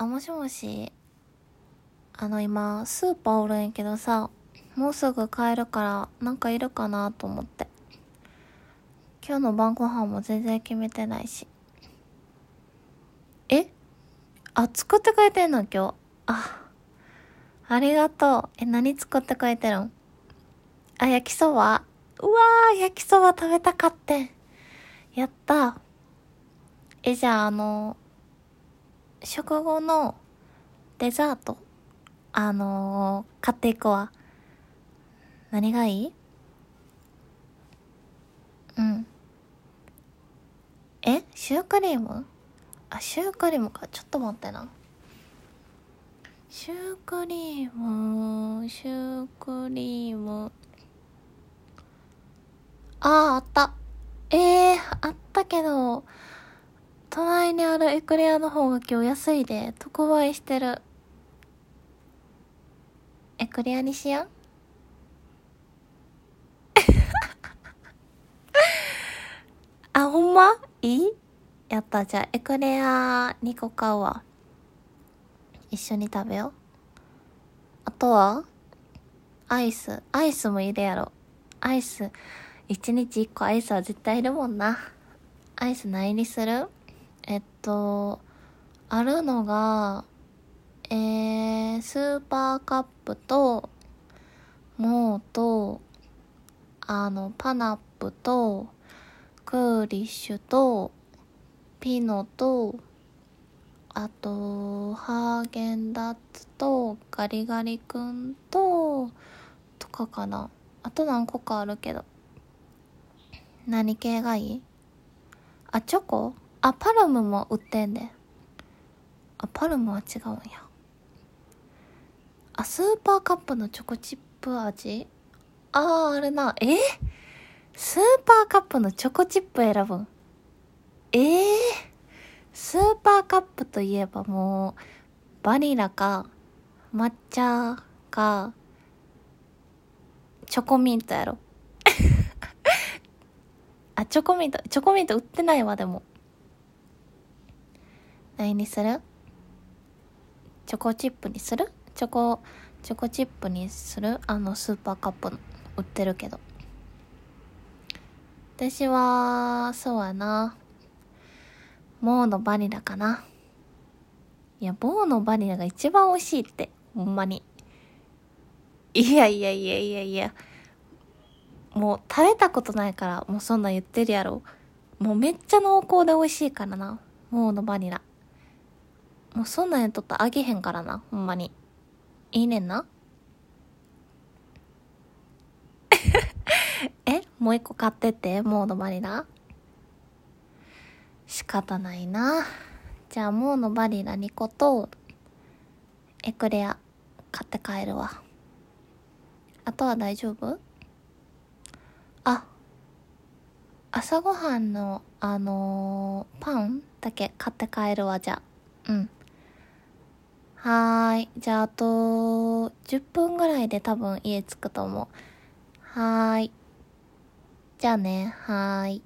あ、もしもし。あの、今、スーパーおるんやけどさ、もうすぐ帰るから、なんかいるかなと思って。今日の晩ご飯も全然決めてないし。え？あ、作ってくれてんの？今日。あ、ありがとう。え、何作ってくれてるん？あ、焼きそば？うわー、焼きそば食べたかって。やったえ、じゃあ、あの、食後のデザート、あのー、買っていくわ。何がいい？うん。え？シュークリーム？あ、シュークリームか。ちょっと待ってな。シュークリーム、シュークリーム。ああ、あった。ええー、あったけど、隣にあるエクレアの方が今日安いで、特売してる。エクレアにしやん あ、ほんま？いい？やった。じゃあ、エクレア2個買うわ。一緒に食べよう。あとは？アイス。アイスもいるやろ。アイス。一日一個アイスは絶対いるもんな。アイス何にする？と、あるのが、えー、スーパーカップと、モーと、あの、パナップと、クーリッシュと、ピノと、あと、ハーゲンダッツと、ガリガリ君と、とかかな。あと何個かあるけど。何系がいい？あ、チョコ？あ、パルムも売ってんで。あ、パルムは違うんや。あ、スーパーカップのチョコチップ味？あー、あれな。え？スーパーカップのチョコチップ選ぶん？え？ー、スーパーカップといえばもう、バニラか、抹茶か、チョコミントやろ。あ、チョコミント、チョコミント売ってないわ、でも。何にする？チョコチップにする？チョコ、チョコチップにする？あの、スーパーカップの、売ってるけど。私は、そうやな。モーのバニラかな。いや、モーのバニラが一番美味しいって、ほんまに。いやいやいやいやいや。もう食べたことないから、もうそんなん言ってるやろ。もうめっちゃ濃厚で美味しいからな。モーのバニラ。もうそんなんやっとったらあげへんからな、ほんまに。いいねんな。え？もう一個買ってって、モーのバニラ。仕方ないな。じゃあ、モーのバニラ2個と、エクレア買って帰るわ。あとは大丈夫？あ、朝ごはんの、あのーパンだけ買って帰るわ、じゃあ。うん。はーい。じゃあ、あと、10分ぐらいで多分家着くと思う。はーい。じゃあね、はーい。